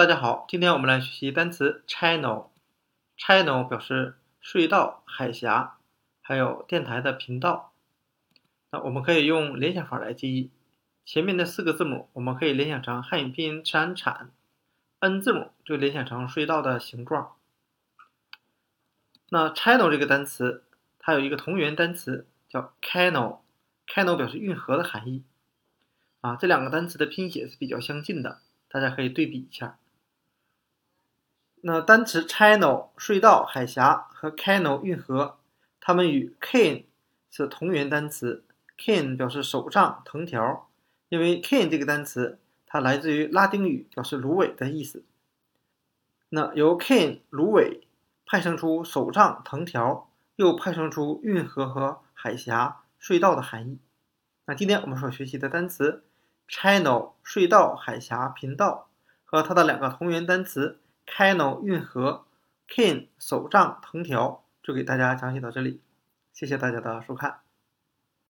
大家好，今天我们来学习单词 channel。channel 表示隧道、海峡，还有电台的频道。那我们可以用联想法来记忆，前面的四个字母我们可以联想成汉语拼音产产，n 字母就联想成隧道的形状。那 channel 这个单词，它有一个同源单词叫 canal，canal 表示运河的含义。啊，这两个单词的拼写是比较相近的。大家可以对比一下。那单词 channel 隧道、海峡和 canal 运河，它们与 can 是同源单词。，can 表示手杖、藤条，因为 can 这个单词它来自于拉丁语，表示芦苇的意思。那由 cane 芦苇派生出手杖、藤条，又派生出运河和海峡、隧道的含义。那今天我们所学习的单词。Channel 隧道、海峡、频道和它的两个同源单词 canal 运河、，kin 手杖、藤条，就给大家讲解到这里。谢谢大家的收看。